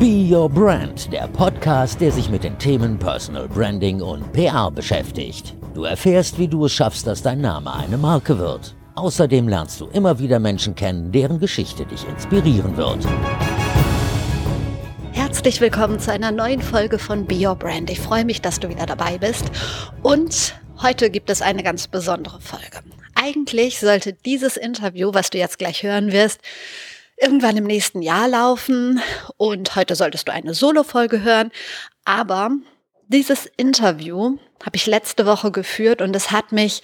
Be Your Brand, der Podcast, der sich mit den Themen Personal Branding und PR beschäftigt. Du erfährst, wie du es schaffst, dass dein Name eine Marke wird. Außerdem lernst du immer wieder Menschen kennen, deren Geschichte dich inspirieren wird. Herzlich willkommen zu einer neuen Folge von Be Your Brand. Ich freue mich, dass du wieder dabei bist. Und heute gibt es eine ganz besondere Folge. Eigentlich sollte dieses Interview, was du jetzt gleich hören wirst, irgendwann im nächsten Jahr laufen und heute solltest du eine Solo-Folge hören. Aber dieses Interview habe ich letzte Woche geführt und es hat mich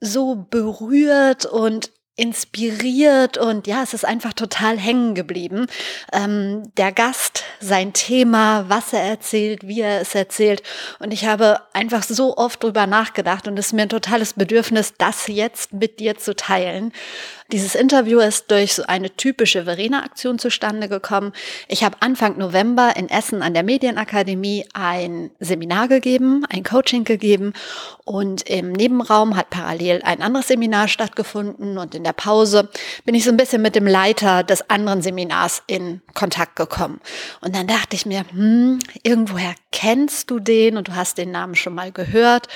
so berührt und inspiriert und ja, es ist einfach total hängen geblieben. Ähm, der Gast, sein Thema, was er erzählt, wie er es erzählt. Und ich habe einfach so oft drüber nachgedacht und es ist mir ein totales Bedürfnis, das jetzt mit dir zu teilen. Dieses Interview ist durch so eine typische Verena-Aktion zustande gekommen. Ich habe Anfang November in Essen an der Medienakademie ein Seminar gegeben, ein Coaching gegeben und im Nebenraum hat parallel ein anderes Seminar stattgefunden und in der Pause bin ich so ein bisschen mit dem Leiter des anderen Seminars in Kontakt gekommen. Und dann dachte ich mir, hm, irgendwoher kennst du den und du hast den Namen schon mal gehört.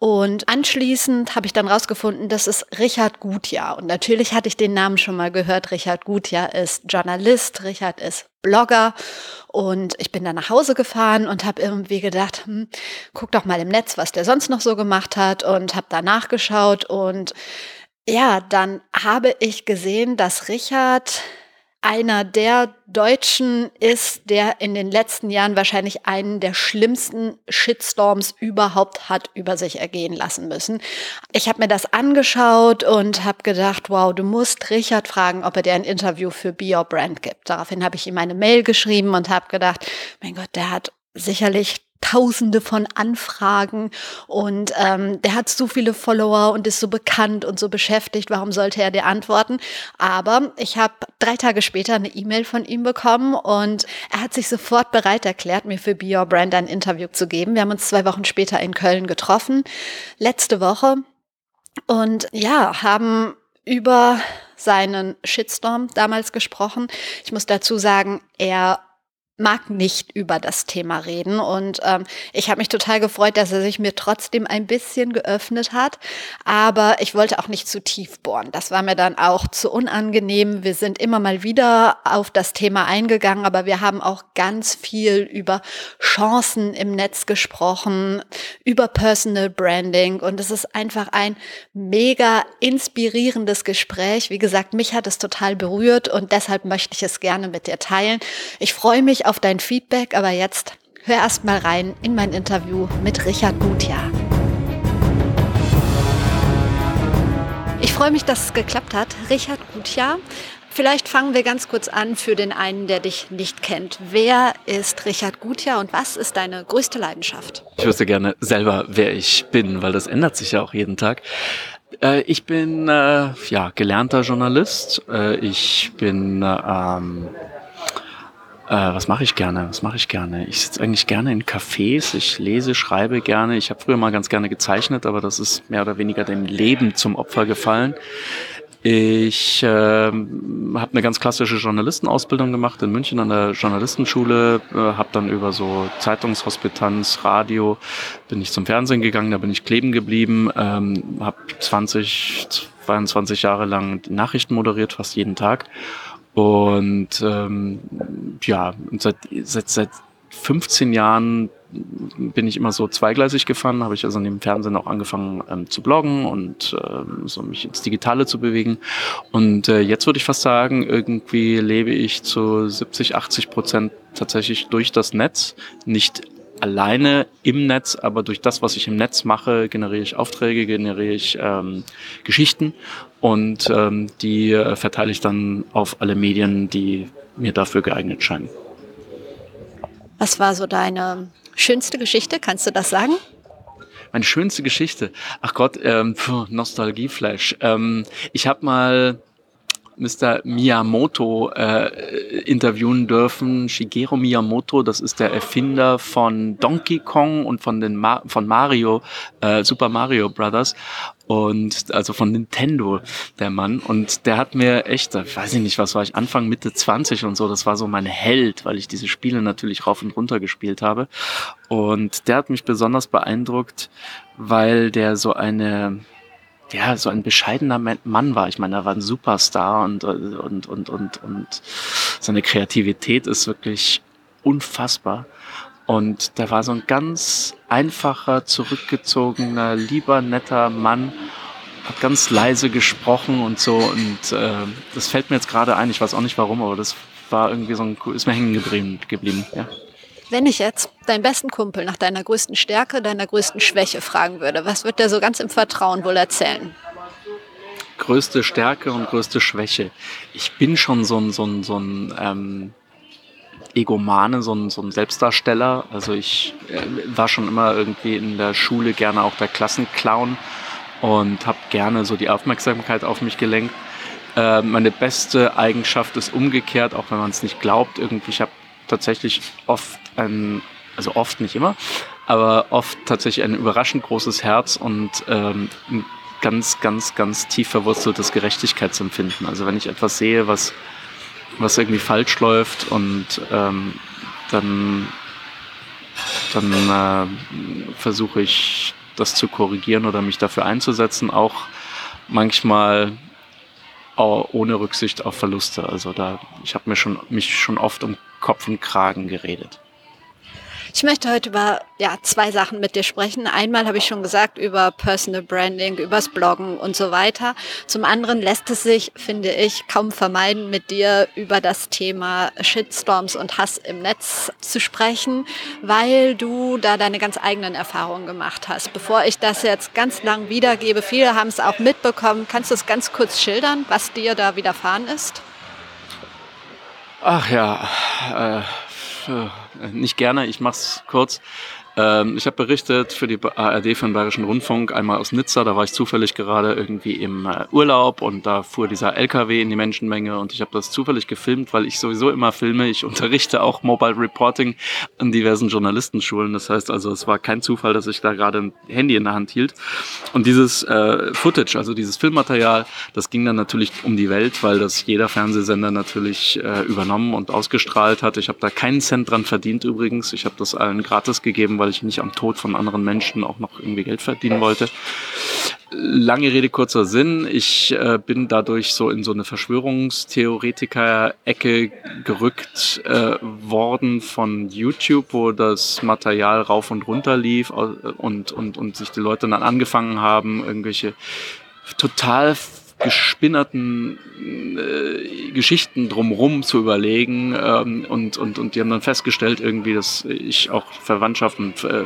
Und anschließend habe ich dann rausgefunden, das ist Richard Gutjahr. Und natürlich hatte ich den Namen schon mal gehört. Richard Gutjahr ist Journalist, Richard ist Blogger. Und ich bin dann nach Hause gefahren und habe irgendwie gedacht, hm, guck doch mal im Netz, was der sonst noch so gemacht hat. Und habe da nachgeschaut. Und ja, dann habe ich gesehen, dass Richard einer der Deutschen ist, der in den letzten Jahren wahrscheinlich einen der schlimmsten Shitstorms überhaupt hat über sich ergehen lassen müssen. Ich habe mir das angeschaut und habe gedacht, wow, du musst Richard fragen, ob er dir ein Interview für Be Your Brand gibt. Daraufhin habe ich ihm eine Mail geschrieben und habe gedacht, mein Gott, der hat sicherlich Tausende von Anfragen und ähm, der hat so viele Follower und ist so bekannt und so beschäftigt. Warum sollte er dir antworten? Aber ich habe drei Tage später eine E-Mail von ihm bekommen und er hat sich sofort bereit erklärt, mir für Be Your Brand ein Interview zu geben. Wir haben uns zwei Wochen später in Köln getroffen, letzte Woche und ja, haben über seinen Shitstorm damals gesprochen. Ich muss dazu sagen, er mag nicht über das Thema reden. Und ähm, ich habe mich total gefreut, dass er sich mir trotzdem ein bisschen geöffnet hat. Aber ich wollte auch nicht zu tief bohren. Das war mir dann auch zu unangenehm. Wir sind immer mal wieder auf das Thema eingegangen, aber wir haben auch ganz viel über Chancen im Netz gesprochen, über Personal Branding. Und es ist einfach ein mega inspirierendes Gespräch. Wie gesagt, mich hat es total berührt und deshalb möchte ich es gerne mit dir teilen. Ich freue mich auf dein Feedback, aber jetzt hör erst mal rein in mein Interview mit Richard Gutjahr. Ich freue mich, dass es geklappt hat. Richard Gutjahr. Vielleicht fangen wir ganz kurz an für den einen, der dich nicht kennt. Wer ist Richard Gutjahr und was ist deine größte Leidenschaft? Ich wüsste gerne selber, wer ich bin, weil das ändert sich ja auch jeden Tag. Äh, ich bin äh, ja gelernter Journalist. Äh, ich bin ähm, äh, was mache ich gerne? Was mache ich gerne? Ich sitze eigentlich gerne in Cafés, ich lese, schreibe gerne. Ich habe früher mal ganz gerne gezeichnet, aber das ist mehr oder weniger dem Leben zum Opfer gefallen. Ich äh, habe eine ganz klassische Journalistenausbildung gemacht in München an der Journalistenschule, äh, habe dann über so Zeitungshospitanz, Radio, bin ich zum Fernsehen gegangen, da bin ich kleben geblieben, ähm, habe 20, 22 Jahre lang Nachrichten moderiert, fast jeden Tag und ähm, ja, seit, seit, seit 15 Jahren bin ich immer so zweigleisig gefahren, habe ich also neben Fernsehen auch angefangen ähm, zu bloggen und ähm, so mich ins Digitale zu bewegen. Und äh, jetzt würde ich fast sagen, irgendwie lebe ich zu 70, 80 Prozent tatsächlich durch das Netz, nicht alleine im Netz, aber durch das, was ich im Netz mache, generiere ich Aufträge, generiere ich ähm, Geschichten und ähm, die äh, verteile ich dann auf alle Medien, die mir dafür geeignet scheinen. Was war so deine schönste Geschichte? Kannst du das sagen? Meine schönste Geschichte. Ach Gott, ähm, Nostalgieflash. Ähm, ich habe mal Mr. Miyamoto äh, interviewen dürfen. Shigeru Miyamoto, das ist der Erfinder von Donkey Kong und von den Ma von Mario, äh, Super Mario Brothers und also von Nintendo, der Mann. Und der hat mir echt, weiß ich nicht, was war ich, Anfang, Mitte 20 und so, das war so mein Held, weil ich diese Spiele natürlich rauf und runter gespielt habe. Und der hat mich besonders beeindruckt, weil der so eine, ja, so ein bescheidener Mann war. Ich meine, er war ein Superstar und, und, und, und, und seine Kreativität ist wirklich unfassbar. Und der war so ein ganz einfacher, zurückgezogener, lieber, netter Mann, hat ganz leise gesprochen und so. Und äh, das fällt mir jetzt gerade ein. Ich weiß auch nicht warum, aber das war irgendwie so ein, ist mir hängen geblieben. geblieben ja. Wenn ich jetzt deinen besten Kumpel nach deiner größten Stärke, deiner größten Schwäche fragen würde, was wird der so ganz im Vertrauen wohl erzählen? Größte Stärke und größte Schwäche. Ich bin schon so ein, so ein, so ein ähm, Egomane, so ein, so ein Selbstdarsteller. Also ich äh, war schon immer irgendwie in der Schule gerne auch der Klassenclown und habe gerne so die Aufmerksamkeit auf mich gelenkt. Äh, meine beste Eigenschaft ist umgekehrt, auch wenn man es nicht glaubt. Irgendwie, ich habe tatsächlich oft ein, also oft nicht immer, aber oft tatsächlich ein überraschend großes Herz und ähm, ein ganz, ganz, ganz tief verwurzeltes Gerechtigkeitsempfinden. Also wenn ich etwas sehe, was, was irgendwie falsch läuft und ähm, dann, dann äh, versuche ich das zu korrigieren oder mich dafür einzusetzen, auch manchmal ohne Rücksicht auf Verluste. Also da, ich habe mir schon, mich schon oft um Kopf und Kragen geredet. Ich möchte heute über ja, zwei Sachen mit dir sprechen. Einmal habe ich schon gesagt über Personal Branding, übers Bloggen und so weiter. Zum anderen lässt es sich, finde ich, kaum vermeiden, mit dir über das Thema Shitstorms und Hass im Netz zu sprechen, weil du da deine ganz eigenen Erfahrungen gemacht hast. Bevor ich das jetzt ganz lang wiedergebe, viele haben es auch mitbekommen. Kannst du es ganz kurz schildern, was dir da widerfahren ist? Ach ja, äh, nicht gerne, ich mach's kurz. Ähm, ich habe berichtet für die ARD für den Bayerischen Rundfunk, einmal aus Nizza, da war ich zufällig gerade irgendwie im äh, Urlaub und da fuhr dieser LKW in die Menschenmenge und ich habe das zufällig gefilmt, weil ich sowieso immer filme. Ich unterrichte auch Mobile Reporting an diversen Journalistenschulen. Das heißt also, es war kein Zufall, dass ich da gerade ein Handy in der Hand hielt. Und dieses äh, Footage, also dieses Filmmaterial, das ging dann natürlich um die Welt, weil das jeder Fernsehsender natürlich äh, übernommen und ausgestrahlt hat. Ich habe da keinen Cent dran verdient übrigens. Ich habe das allen gratis gegeben, weil weil ich nicht am Tod von anderen Menschen auch noch irgendwie Geld verdienen wollte. Lange Rede, kurzer Sinn. Ich äh, bin dadurch so in so eine Verschwörungstheoretiker-Ecke gerückt äh, worden von YouTube, wo das Material rauf und runter lief und, und, und sich die Leute dann angefangen haben, irgendwelche total gespinnerten äh, Geschichten drumherum zu überlegen ähm, und, und, und die haben dann festgestellt irgendwie, dass ich auch Verwandtschaft und äh,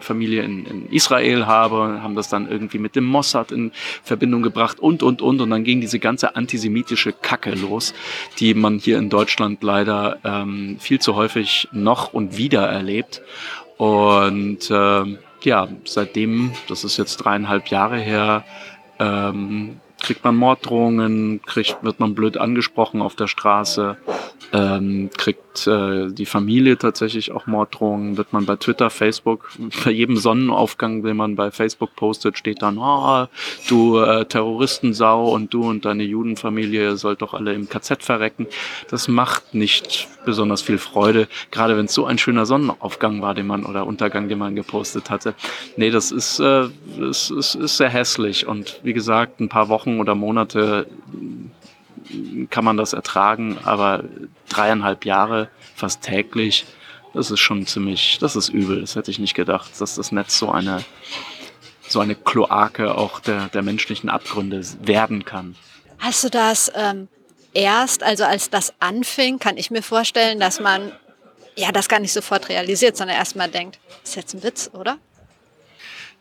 Familie in, in Israel habe, haben das dann irgendwie mit dem Mossad in Verbindung gebracht und, und, und. Und dann ging diese ganze antisemitische Kacke los, die man hier in Deutschland leider ähm, viel zu häufig noch und wieder erlebt. Und äh, ja, seitdem, das ist jetzt dreieinhalb Jahre her, ähm, kriegt man Morddrohungen, kriegt, wird man blöd angesprochen auf der Straße, ähm, kriegt äh, die Familie tatsächlich auch Morddrohungen, wird man bei Twitter, Facebook, bei jedem Sonnenaufgang, den man bei Facebook postet, steht dann, oh, du äh, Terroristensau und du und deine Judenfamilie sollt doch alle im KZ verrecken. Das macht nicht besonders viel Freude, gerade wenn es so ein schöner Sonnenaufgang war, den man oder Untergang, den man gepostet hatte. Nee, das ist, äh, das ist, ist sehr hässlich und wie gesagt, ein paar Wochen oder Monate kann man das ertragen, aber dreieinhalb Jahre fast täglich, das ist schon ziemlich, das ist übel. Das hätte ich nicht gedacht, dass das Netz so eine, so eine Kloake auch der, der menschlichen Abgründe werden kann. Hast du das ähm, erst, also als das anfing, kann ich mir vorstellen, dass man ja das gar nicht sofort realisiert, sondern erstmal denkt, ist jetzt ein Witz, oder?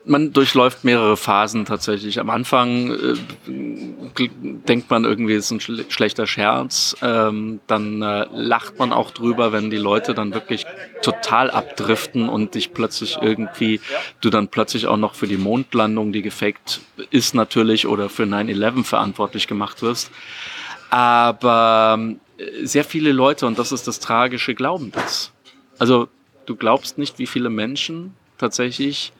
Man durchläuft mehrere Phasen tatsächlich. Am Anfang äh, denkt man irgendwie, es ist ein schl schlechter Scherz. Ähm, dann äh, lacht man auch drüber, wenn die Leute dann wirklich total abdriften und dich plötzlich irgendwie, du dann plötzlich auch noch für die Mondlandung, die gefaked ist natürlich, oder für 9-11 verantwortlich gemacht wirst. Aber äh, sehr viele Leute, und das ist das Tragische, glauben das. Also du glaubst nicht, wie viele Menschen tatsächlich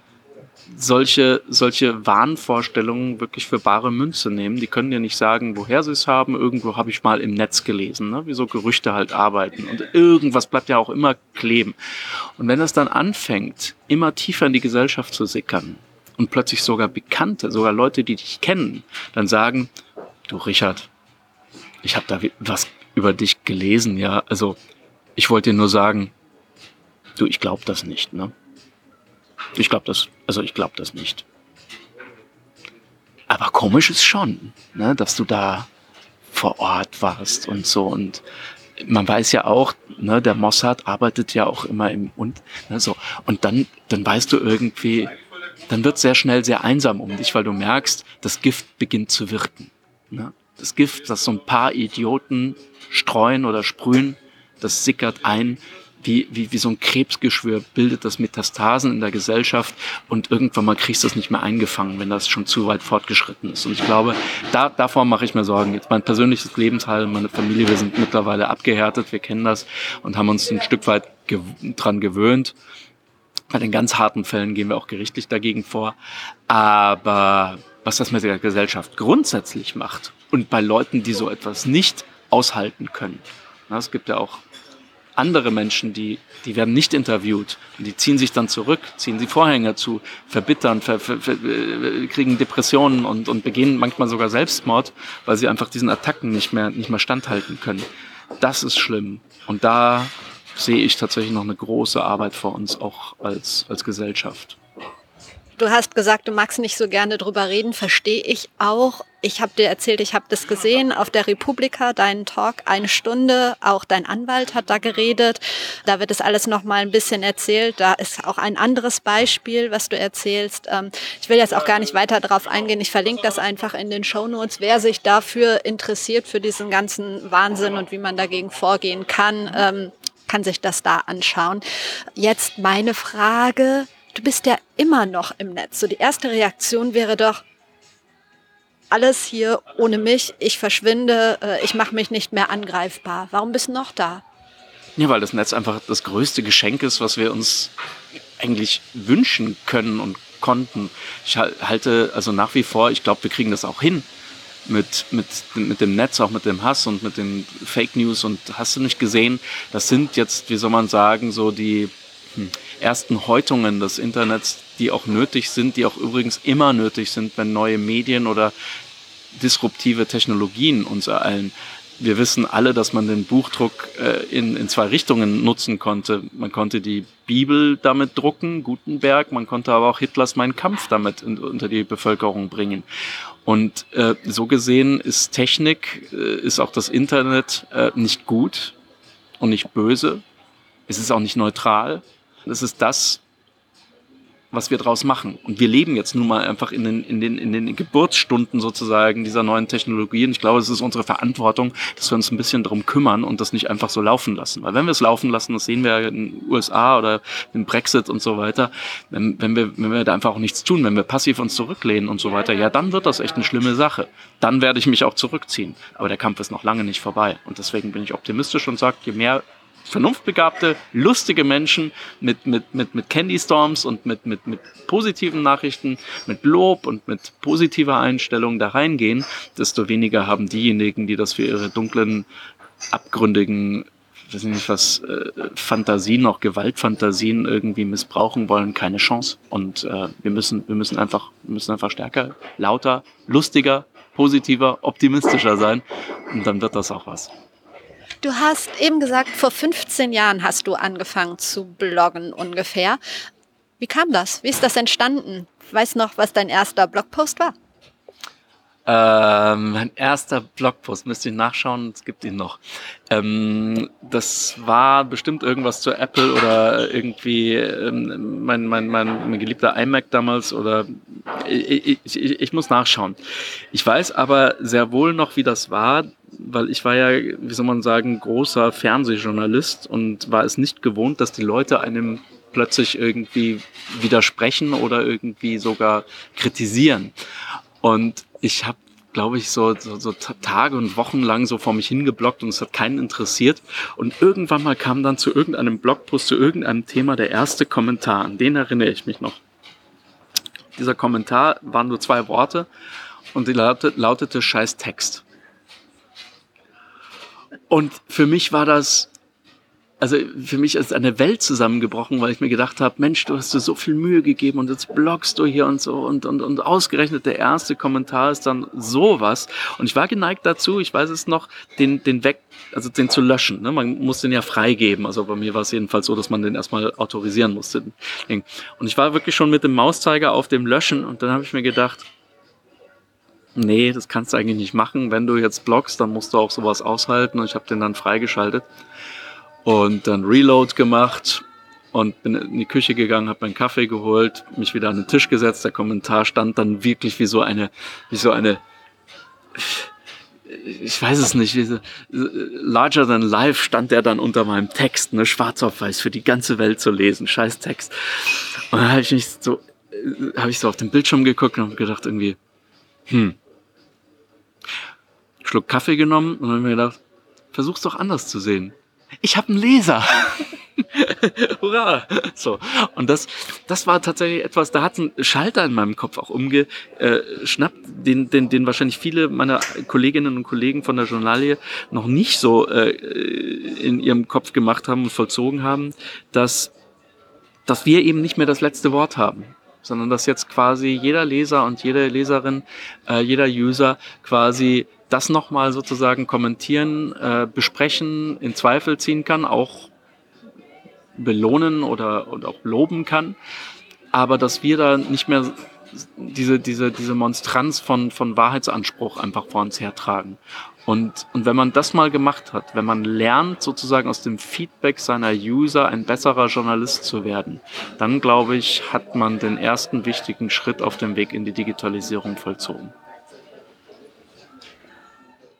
solche, solche Wahnvorstellungen wirklich für bare Münze nehmen. Die können dir nicht sagen, woher sie es haben. Irgendwo habe ich mal im Netz gelesen, ne? wie so Gerüchte halt arbeiten. Und irgendwas bleibt ja auch immer kleben. Und wenn das dann anfängt, immer tiefer in die Gesellschaft zu sickern und plötzlich sogar Bekannte, sogar Leute, die dich kennen, dann sagen, du Richard, ich habe da was über dich gelesen, ja. Also ich wollte dir nur sagen, du, ich glaube das nicht, ne? Ich glaube das, also ich glaube das nicht. Aber komisch ist schon, ne, dass du da vor Ort warst und so. Und man weiß ja auch, ne, der Mossad arbeitet ja auch immer im und ne, so. Und dann, dann weißt du irgendwie, dann wird sehr schnell sehr einsam um dich, weil du merkst, das Gift beginnt zu wirken. Ne? Das Gift, das so ein paar Idioten streuen oder sprühen, das sickert ein wie, wie, wie so ein Krebsgeschwür bildet das Metastasen in der Gesellschaft und irgendwann mal kriegst du es nicht mehr eingefangen, wenn das schon zu weit fortgeschritten ist. Und ich glaube, da, davor mache ich mir Sorgen. Jetzt mein persönliches Lebensteil, meine Familie, wir sind mittlerweile abgehärtet, wir kennen das und haben uns ein Stück weit gew dran gewöhnt. Bei den ganz harten Fällen gehen wir auch gerichtlich dagegen vor. Aber was das mit der Gesellschaft grundsätzlich macht und bei Leuten, die so etwas nicht aushalten können. es gibt ja auch andere Menschen, die, die werden nicht interviewt und die ziehen sich dann zurück, ziehen die Vorhänge zu, verbittern, ver, ver, ver, äh, kriegen Depressionen und, und begehen manchmal sogar Selbstmord, weil sie einfach diesen Attacken nicht mehr, nicht mehr standhalten können. Das ist schlimm. Und da sehe ich tatsächlich noch eine große Arbeit vor uns, auch als, als Gesellschaft. Du hast gesagt, du magst nicht so gerne drüber reden, verstehe ich auch. Ich habe dir erzählt, ich habe das gesehen auf der Republika, deinen Talk, eine Stunde. Auch dein Anwalt hat da geredet. Da wird es alles noch mal ein bisschen erzählt. Da ist auch ein anderes Beispiel, was du erzählst. Ähm, ich will jetzt auch gar nicht weiter darauf eingehen. Ich verlinke das einfach in den Show Notes. Wer sich dafür interessiert, für diesen ganzen Wahnsinn und wie man dagegen vorgehen kann, ähm, kann sich das da anschauen. Jetzt meine Frage du bist ja immer noch im Netz. So die erste Reaktion wäre doch, alles hier ohne mich, ich verschwinde, äh, ich mache mich nicht mehr angreifbar. Warum bist du noch da? Ja, weil das Netz einfach das größte Geschenk ist, was wir uns eigentlich wünschen können und konnten. Ich halte also nach wie vor, ich glaube, wir kriegen das auch hin mit, mit, mit dem Netz, auch mit dem Hass und mit den Fake News und hast du nicht gesehen, das sind jetzt, wie soll man sagen, so die hm, ersten Häutungen des Internets, die auch nötig sind, die auch übrigens immer nötig sind, wenn neue Medien oder disruptive Technologien uns ereilen. Wir wissen alle, dass man den Buchdruck äh, in, in zwei Richtungen nutzen konnte. Man konnte die Bibel damit drucken, Gutenberg, man konnte aber auch Hitlers Mein Kampf damit in, unter die Bevölkerung bringen. Und äh, so gesehen ist Technik, äh, ist auch das Internet äh, nicht gut und nicht böse. Es ist auch nicht neutral. Das ist das, was wir draus machen. Und wir leben jetzt nun mal einfach in den, in den, in den Geburtsstunden sozusagen dieser neuen Technologien. Ich glaube, es ist unsere Verantwortung, dass wir uns ein bisschen darum kümmern und das nicht einfach so laufen lassen. Weil wenn wir es laufen lassen, das sehen wir ja in den USA oder im Brexit und so weiter, wenn, wenn, wir, wenn wir da einfach auch nichts tun, wenn wir passiv uns zurücklehnen und so weiter, ja, dann wird das echt eine schlimme Sache. Dann werde ich mich auch zurückziehen. Aber der Kampf ist noch lange nicht vorbei. Und deswegen bin ich optimistisch und sage, je mehr vernunftbegabte, lustige Menschen mit, mit, mit, mit Candy Storms und mit, mit, mit positiven Nachrichten, mit Lob und mit positiver Einstellung da reingehen, desto weniger haben diejenigen, die das für ihre dunklen, abgründigen, weiß nicht was, äh, Fantasien, auch Gewaltfantasien irgendwie missbrauchen wollen, keine Chance. Und äh, wir müssen, wir müssen einfach, wir müssen einfach stärker, lauter, lustiger, positiver, optimistischer sein. Und dann wird das auch was. Du hast eben gesagt, vor 15 Jahren hast du angefangen zu bloggen ungefähr. Wie kam das? Wie ist das entstanden? Weißt noch, was dein erster Blogpost war? Ähm, mein erster Blogpost, müsst ihr nachschauen, es gibt ihn noch. Ähm, das war bestimmt irgendwas zu Apple oder irgendwie ähm, mein, mein, mein, mein geliebter iMac damals oder ich, ich, ich, ich muss nachschauen. Ich weiß aber sehr wohl noch, wie das war, weil ich war ja, wie soll man sagen, großer Fernsehjournalist und war es nicht gewohnt, dass die Leute einem plötzlich irgendwie widersprechen oder irgendwie sogar kritisieren. Und ich habe glaube ich, so, so, so Tage und Wochen lang so vor mich hingeblockt und es hat keinen interessiert. Und irgendwann mal kam dann zu irgendeinem Blogpost, zu irgendeinem Thema der erste Kommentar. An den erinnere ich mich noch. Dieser Kommentar waren nur zwei Worte und die lautete, lautete Scheiß Text. Und für mich war das also für mich ist eine Welt zusammengebrochen, weil ich mir gedacht habe, Mensch, du hast dir so viel Mühe gegeben und jetzt bloggst du hier und so und, und, und ausgerechnet der erste Kommentar ist dann sowas. Und ich war geneigt dazu, ich weiß es noch, den, den weg, also den zu löschen. Ne? Man muss den ja freigeben. Also bei mir war es jedenfalls so, dass man den erstmal autorisieren musste. Und ich war wirklich schon mit dem Mauszeiger auf dem Löschen und dann habe ich mir gedacht, nee, das kannst du eigentlich nicht machen. Wenn du jetzt bloggst, dann musst du auch sowas aushalten und ich habe den dann freigeschaltet und dann Reload gemacht und bin in die Küche gegangen, habe meinen Kaffee geholt, mich wieder an den Tisch gesetzt. Der Kommentar stand dann wirklich wie so eine, wie so eine, ich weiß es nicht, wie so, larger than life stand der dann unter meinem Text, ne, schwarz auf weiß für die ganze Welt zu lesen, scheiß Text. Und dann habe ich mich so, habe ich so auf den Bildschirm geguckt und habe gedacht irgendwie, hm, Schluck Kaffee genommen und habe mir gedacht, versuch's doch anders zu sehen ich habe einen Leser. Hurra! So. Und das, das war tatsächlich etwas, da hat ein Schalter in meinem Kopf auch umgeschnappt, den, den, den wahrscheinlich viele meiner Kolleginnen und Kollegen von der Journalie noch nicht so äh, in ihrem Kopf gemacht haben und vollzogen haben, dass, dass wir eben nicht mehr das letzte Wort haben sondern dass jetzt quasi jeder Leser und jede Leserin, äh, jeder User quasi das nochmal sozusagen kommentieren, äh, besprechen, in Zweifel ziehen kann, auch belohnen oder, oder auch loben kann. Aber dass wir da nicht mehr diese, diese, diese Monstranz von, von Wahrheitsanspruch einfach vor uns hertragen. Und, und wenn man das mal gemacht hat, wenn man lernt, sozusagen aus dem Feedback seiner User ein besserer Journalist zu werden, dann glaube ich, hat man den ersten wichtigen Schritt auf dem Weg in die Digitalisierung vollzogen.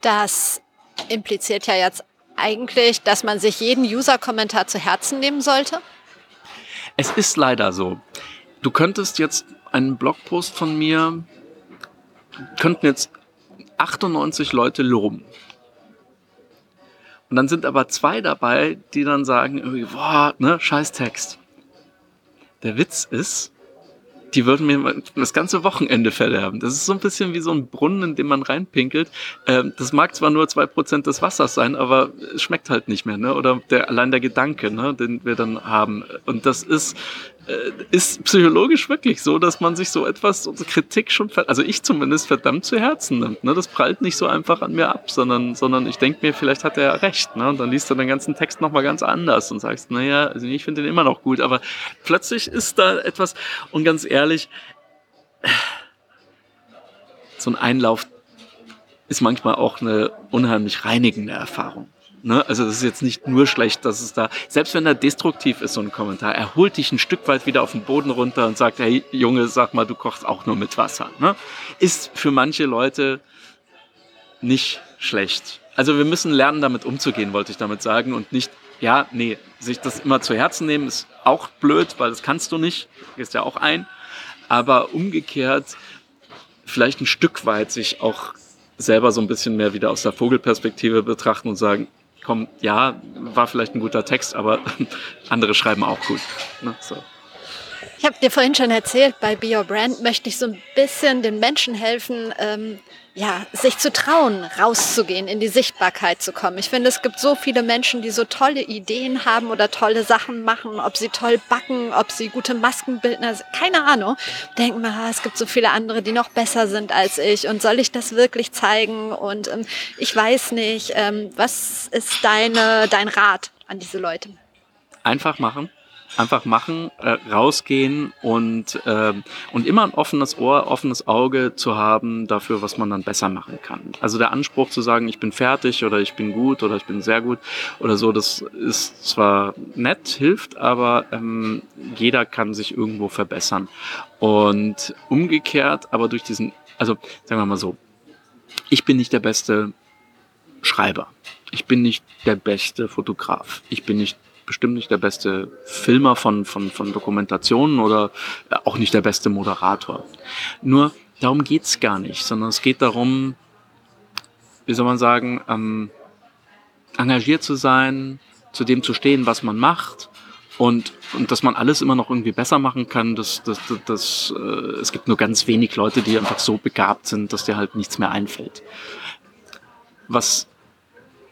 Das impliziert ja jetzt eigentlich, dass man sich jeden User-Kommentar zu Herzen nehmen sollte. Es ist leider so. Du könntest jetzt einen Blogpost von mir, könnten jetzt 98 Leute loben. Und dann sind aber zwei dabei, die dann sagen, boah, ne, scheiß Text. Der Witz ist, die würden mir das ganze Wochenende verderben. Das ist so ein bisschen wie so ein Brunnen, in dem man reinpinkelt. Ähm, das mag zwar nur zwei Prozent des Wassers sein, aber es schmeckt halt nicht mehr, ne? Oder der, allein der Gedanke, ne, den wir dann haben. Und das ist, ist psychologisch wirklich so, dass man sich so etwas, so Kritik schon, also ich zumindest verdammt zu Herzen nimmt. Ne? Das prallt nicht so einfach an mir ab, sondern, sondern ich denke mir, vielleicht hat er recht. Ne? Und dann liest du den ganzen Text nochmal ganz anders und sagst, naja, also ich finde den immer noch gut, aber plötzlich ist da etwas, und ganz ehrlich, so ein Einlauf ist manchmal auch eine unheimlich reinigende Erfahrung. Ne? Also das ist jetzt nicht nur schlecht, dass es da, selbst wenn er destruktiv ist, so ein Kommentar, er holt dich ein Stück weit wieder auf den Boden runter und sagt, hey Junge, sag mal, du kochst auch nur mit Wasser. Ne? Ist für manche Leute nicht schlecht. Also wir müssen lernen, damit umzugehen, wollte ich damit sagen. Und nicht, ja, nee, sich das immer zu Herzen nehmen, ist auch blöd, weil das kannst du nicht, gehst ja auch ein. Aber umgekehrt, vielleicht ein Stück weit sich auch selber so ein bisschen mehr wieder aus der Vogelperspektive betrachten und sagen, komm, ja, war vielleicht ein guter Text, aber andere schreiben auch gut. Ne? So. Ich habe dir vorhin schon erzählt, bei Be Your Brand möchte ich so ein bisschen den Menschen helfen, ähm, ja, sich zu trauen, rauszugehen, in die Sichtbarkeit zu kommen. Ich finde, es gibt so viele Menschen, die so tolle Ideen haben oder tolle Sachen machen, ob sie toll backen, ob sie gute Maskenbildner sind, keine Ahnung. Denken wir, ah, es gibt so viele andere, die noch besser sind als ich und soll ich das wirklich zeigen? Und ähm, ich weiß nicht, ähm, was ist deine, dein Rat an diese Leute? Einfach machen einfach machen, äh, rausgehen und, äh, und immer ein offenes Ohr, offenes Auge zu haben dafür, was man dann besser machen kann. Also der Anspruch zu sagen, ich bin fertig oder ich bin gut oder ich bin sehr gut oder so, das ist zwar nett, hilft, aber ähm, jeder kann sich irgendwo verbessern. Und umgekehrt, aber durch diesen, also sagen wir mal so, ich bin nicht der beste Schreiber. Ich bin nicht der beste Fotograf. Ich bin nicht bestimmt nicht der beste Filmer von, von, von Dokumentationen oder auch nicht der beste Moderator. Nur darum geht's gar nicht, sondern es geht darum, wie soll man sagen, ähm, engagiert zu sein, zu dem zu stehen, was man macht und, und dass man alles immer noch irgendwie besser machen kann, das, das, das, das äh, es gibt nur ganz wenig Leute, die einfach so begabt sind, dass dir halt nichts mehr einfällt. Was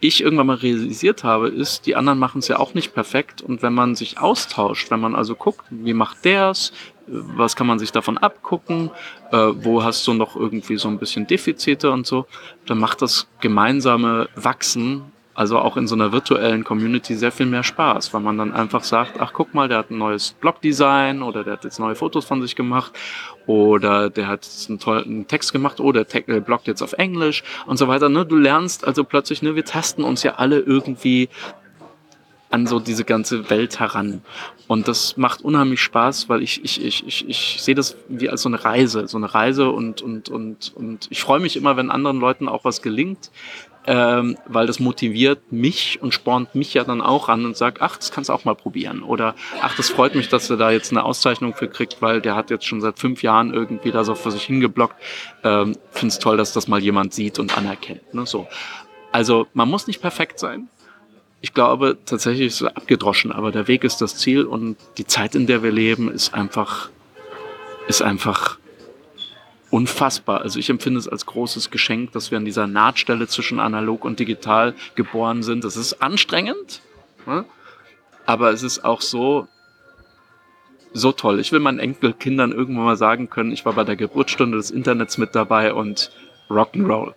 ich irgendwann mal realisiert habe, ist, die anderen machen es ja auch nicht perfekt. Und wenn man sich austauscht, wenn man also guckt, wie macht der's, was kann man sich davon abgucken, äh, wo hast du noch irgendwie so ein bisschen Defizite und so, dann macht das gemeinsame Wachsen also auch in so einer virtuellen Community sehr viel mehr Spaß, weil man dann einfach sagt, ach guck mal, der hat ein neues Blogdesign oder der hat jetzt neue Fotos von sich gemacht oder der hat einen tollen Text gemacht oder der äh, bloggt jetzt auf Englisch und so weiter. Ne? Du lernst also plötzlich, ne, wir tasten uns ja alle irgendwie an so diese ganze Welt heran. Und das macht unheimlich Spaß, weil ich, ich, ich, ich, ich sehe das wie als so eine Reise, so eine Reise und, und, und, und ich freue mich immer, wenn anderen Leuten auch was gelingt, ähm, weil das motiviert mich und spornt mich ja dann auch an und sagt, ach, das kannst du auch mal probieren. Oder ach, das freut mich, dass er da jetzt eine Auszeichnung für kriegt, weil der hat jetzt schon seit fünf Jahren irgendwie da so für sich hingeblockt. Ähm, Finde es toll, dass das mal jemand sieht und anerkennt. Ne? So. Also man muss nicht perfekt sein. Ich glaube tatsächlich ist es abgedroschen, aber der Weg ist das Ziel und die Zeit, in der wir leben, ist einfach, ist einfach unfassbar. Also ich empfinde es als großes Geschenk, dass wir an dieser Nahtstelle zwischen analog und digital geboren sind. Das ist anstrengend, ne? aber es ist auch so, so toll. Ich will meinen Enkelkindern irgendwann mal sagen können, ich war bei der Geburtsstunde des Internets mit dabei und Rock'n'Roll.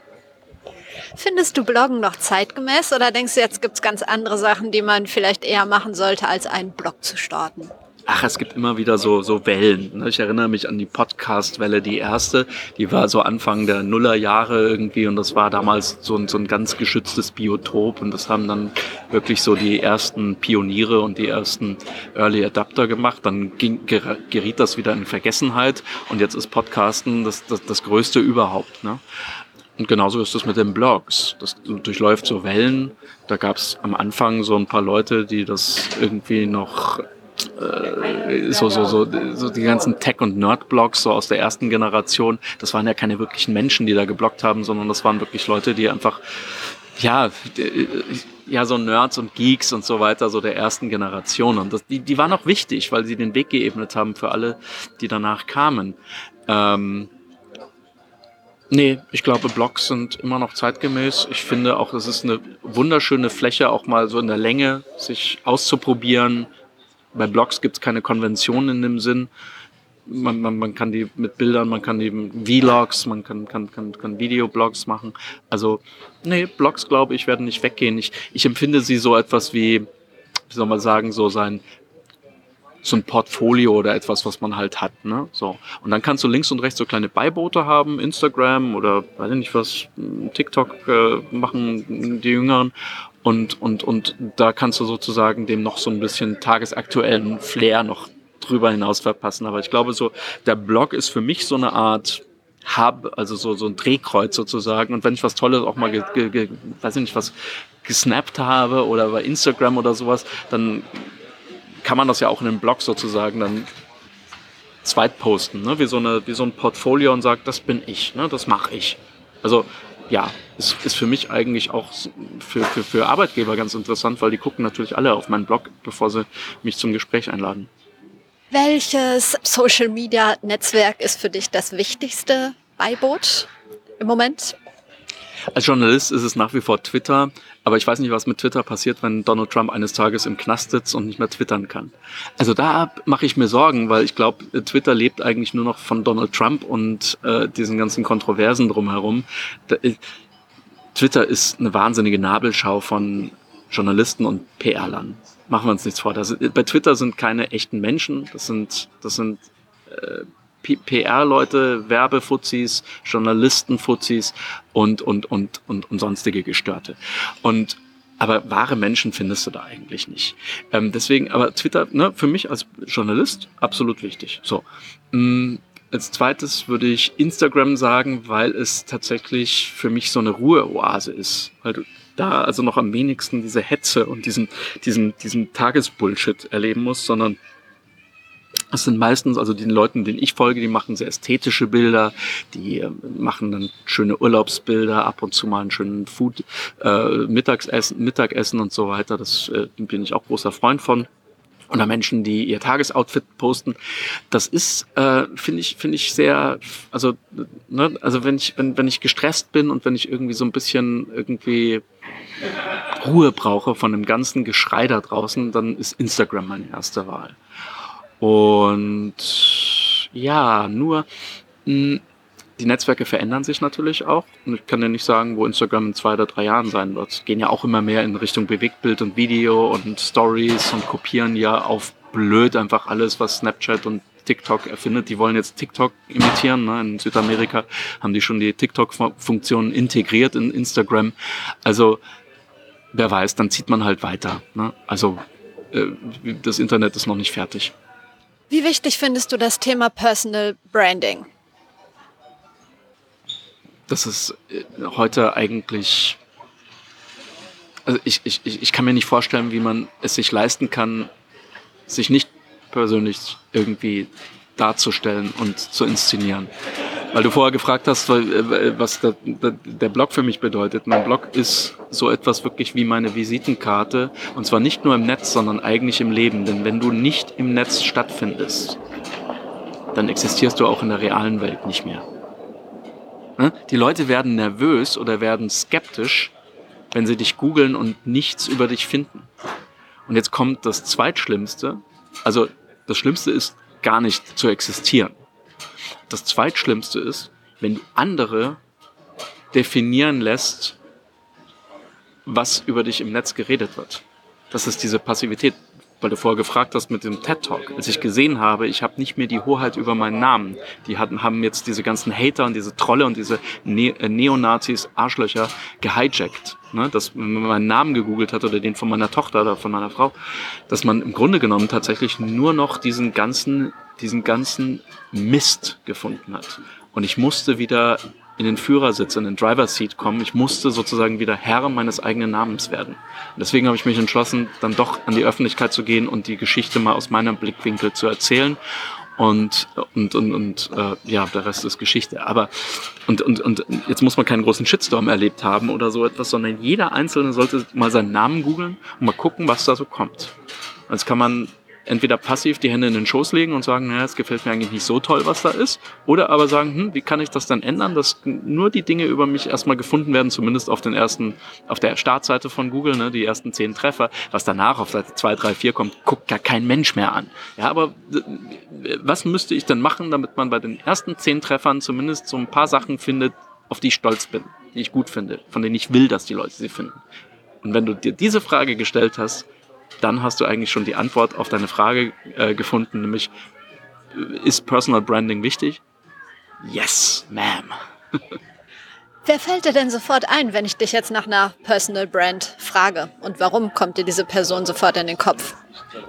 Findest du Bloggen noch zeitgemäß oder denkst du, jetzt gibt es ganz andere Sachen, die man vielleicht eher machen sollte, als einen Blog zu starten? Ach, es gibt immer wieder so, so Wellen. Ne? Ich erinnere mich an die Podcast-Welle, die erste. Die war so Anfang der Nullerjahre irgendwie und das war damals so ein, so ein ganz geschütztes Biotop und das haben dann wirklich so die ersten Pioniere und die ersten Early Adapter gemacht. Dann ging, geriet das wieder in Vergessenheit und jetzt ist Podcasten das, das, das Größte überhaupt. Ne? Und genauso ist es mit den Blogs. Das durchläuft so Wellen. Da gab es am Anfang so ein paar Leute, die das irgendwie noch so, so, so, so die ganzen Tech- und Nerd-Blogs so aus der ersten Generation, das waren ja keine wirklichen Menschen, die da geblockt haben, sondern das waren wirklich Leute, die einfach, ja, ja, so Nerds und Geeks und so weiter, so der ersten Generation. Und das, die, die waren auch wichtig, weil sie den Weg geebnet haben für alle, die danach kamen. Ähm, Nee, ich glaube, Blogs sind immer noch zeitgemäß. Ich finde auch, es ist eine wunderschöne Fläche, auch mal so in der Länge sich auszuprobieren, bei Blogs gibt es keine Konventionen in dem Sinn. Man, man, man kann die mit Bildern, man kann die Vlogs, man kann, kann, kann, kann Videoblogs machen. Also, nee, Blogs, glaube ich, werden nicht weggehen. Ich, ich empfinde sie so etwas wie, wie soll man sagen, so sein so ein Portfolio oder etwas, was man halt hat, ne? So. Und dann kannst du links und rechts so kleine Beiboote haben, Instagram oder weiß ich nicht was, TikTok äh, machen die Jüngeren. Und, und, und da kannst du sozusagen dem noch so ein bisschen tagesaktuellen Flair noch drüber hinaus verpassen. Aber ich glaube, so der Blog ist für mich so eine Art Hub, also so, so ein Drehkreuz sozusagen. Und wenn ich was Tolles auch mal, ge, ge, ge, weiß ich nicht, was gesnappt habe oder bei Instagram oder sowas, dann kann man das ja auch in einem Blog sozusagen dann zweit posten, ne? wie, so eine, wie so ein Portfolio und sagt, das bin ich, ne? das mache ich. Also ja, ist, ist für mich eigentlich auch für, für, für Arbeitgeber ganz interessant, weil die gucken natürlich alle auf meinen Blog, bevor sie mich zum Gespräch einladen. Welches Social Media Netzwerk ist für dich das wichtigste Beiboot im Moment? Als Journalist ist es nach wie vor Twitter, aber ich weiß nicht, was mit Twitter passiert, wenn Donald Trump eines Tages im Knast sitzt und nicht mehr twittern kann. Also da mache ich mir Sorgen, weil ich glaube, Twitter lebt eigentlich nur noch von Donald Trump und äh, diesen ganzen Kontroversen drumherum. Da, äh, Twitter ist eine wahnsinnige Nabelschau von Journalisten und PR-Lern. Machen wir uns nichts vor. Das, bei Twitter sind keine echten Menschen, das sind, das sind äh, PR-Leute, Werbefuzis, Journalistenfuzis und, und, und, und, und sonstige Gestörte. Und aber wahre Menschen findest du da eigentlich nicht. Ähm, deswegen, aber Twitter, ne, für mich als Journalist absolut wichtig. So. Ähm, als zweites würde ich Instagram sagen, weil es tatsächlich für mich so eine Ruheoase ist. Weil du da also noch am wenigsten diese Hetze und diesen, diesen, diesen Tagesbullshit erleben musst, sondern Das sind meistens, also den Leuten, denen ich folge, die machen sehr ästhetische Bilder, die äh, machen dann schöne Urlaubsbilder, ab und zu mal einen schönen Food, äh, Mittagessen, Mittagessen und so weiter. Das äh, bin ich auch großer Freund von oder Menschen, die ihr Tagesoutfit posten. Das ist, äh, finde ich, finde ich sehr, also, ne, also wenn ich, wenn, wenn ich gestresst bin und wenn ich irgendwie so ein bisschen irgendwie Ruhe brauche von dem ganzen Geschrei da draußen, dann ist Instagram meine erste Wahl. Und ja, nur mh, hm, die Netzwerke verändern sich natürlich auch. Und ich kann ja nicht sagen, wo Instagram in zwei oder drei Jahren sein wird. Gehen ja auch immer mehr in Richtung Bewegtbild und Video und Stories und kopieren ja auf blöd einfach alles, was Snapchat und TikTok erfindet. Die wollen jetzt TikTok imitieren. Ne? In Südamerika haben die schon die TikTok-Funktion integriert in Instagram. Also wer weiß, dann zieht man halt weiter. Ne? Also äh, das Internet ist noch nicht fertig. Wie wichtig findest du das Thema Personal Branding? Das ist äh, heute eigentlich. Also ich, ich, ich kann mir nicht vorstellen, wie man es sich leisten kann, sich nicht persönlich irgendwie darzustellen und zu inszenieren. Weil du vorher gefragt hast, äh, was der, der Blog für mich bedeutet. Mein Blog ist so etwas wirklich wie meine Visitenkarte. Und zwar nicht nur im Netz, sondern eigentlich im Leben. Denn wenn du nicht im Netz stattfindest, dann existierst du auch in der realen Welt nicht mehr. Ne? Die Leute werden nervös oder werden skeptisch, wenn sie dich googeln und nichts über dich finden. Und jetzt kommt das Zweitschlimmste. Also das Schlimmste ist gar nicht zu existieren. Das Zweitschlimmste ist, wenn du andere definieren lässt, was über dich im Netz geredet wird. Das ist diese Passivität, weil du vorher gefragt hast mit dem TED Talk. Als ich gesehen habe, ich habe nicht mehr die Hoheit über meinen Namen. Die hatten, haben jetzt diese ganzen Hater und diese Trolle und diese ne äh, Neonazis, Arschlöcher gehijackt. Ne? Dass wenn man meinen Namen gegoogelt hat oder den von meiner Tochter oder von meiner Frau, dass man im Grunde genommen tatsächlich nur noch diesen ganzen, diesen ganzen Mist gefunden hat. Und ich musste wieder in den Führersitz, in den Driver Seat kommen. Ich musste sozusagen wieder Herr meines eigenen Namens werden. Und deswegen habe ich mich entschlossen, dann doch an die Öffentlichkeit zu gehen und die Geschichte mal aus meinem Blickwinkel zu erzählen. Und, und, und, und äh, ja, der Rest ist Geschichte. Aber und, und, und jetzt muss man keinen großen Shitstorm erlebt haben oder so etwas, sondern jeder Einzelne sollte mal seinen Namen googeln und mal gucken, was da so kommt. Jetzt kann man entweder passiv die Hände in den Schoß legen und sagen, naja, es gefällt mir eigentlich nicht so toll, was da ist, oder aber sagen, hm, wie kann ich das dann ändern, dass nur die Dinge über mich erstmal gefunden werden, zumindest auf den ersten, auf der Startseite von Google, ne, die ersten zehn Treffer, was danach auf Seite zwei, drei, vier kommt, guckt ja kein Mensch mehr an. Ja, aber äh, was müsste ich denn machen, damit man bei den ersten zehn Treffern zumindest so ein paar Sachen findet, auf die ich stolz bin, die ich gut finde, von denen ich will, dass die Leute sie finden. Und wenn du dir diese Frage gestellt hast, dann hast du eigentlich schon die Antwort auf deine Frage äh, gefunden, nämlich ist Personal Branding wichtig? Yes, ma'am. Wer fällt dir denn sofort ein, wenn ich dich jetzt nach einer Personal Brand frage? Und warum kommt dir diese Person sofort in den Kopf?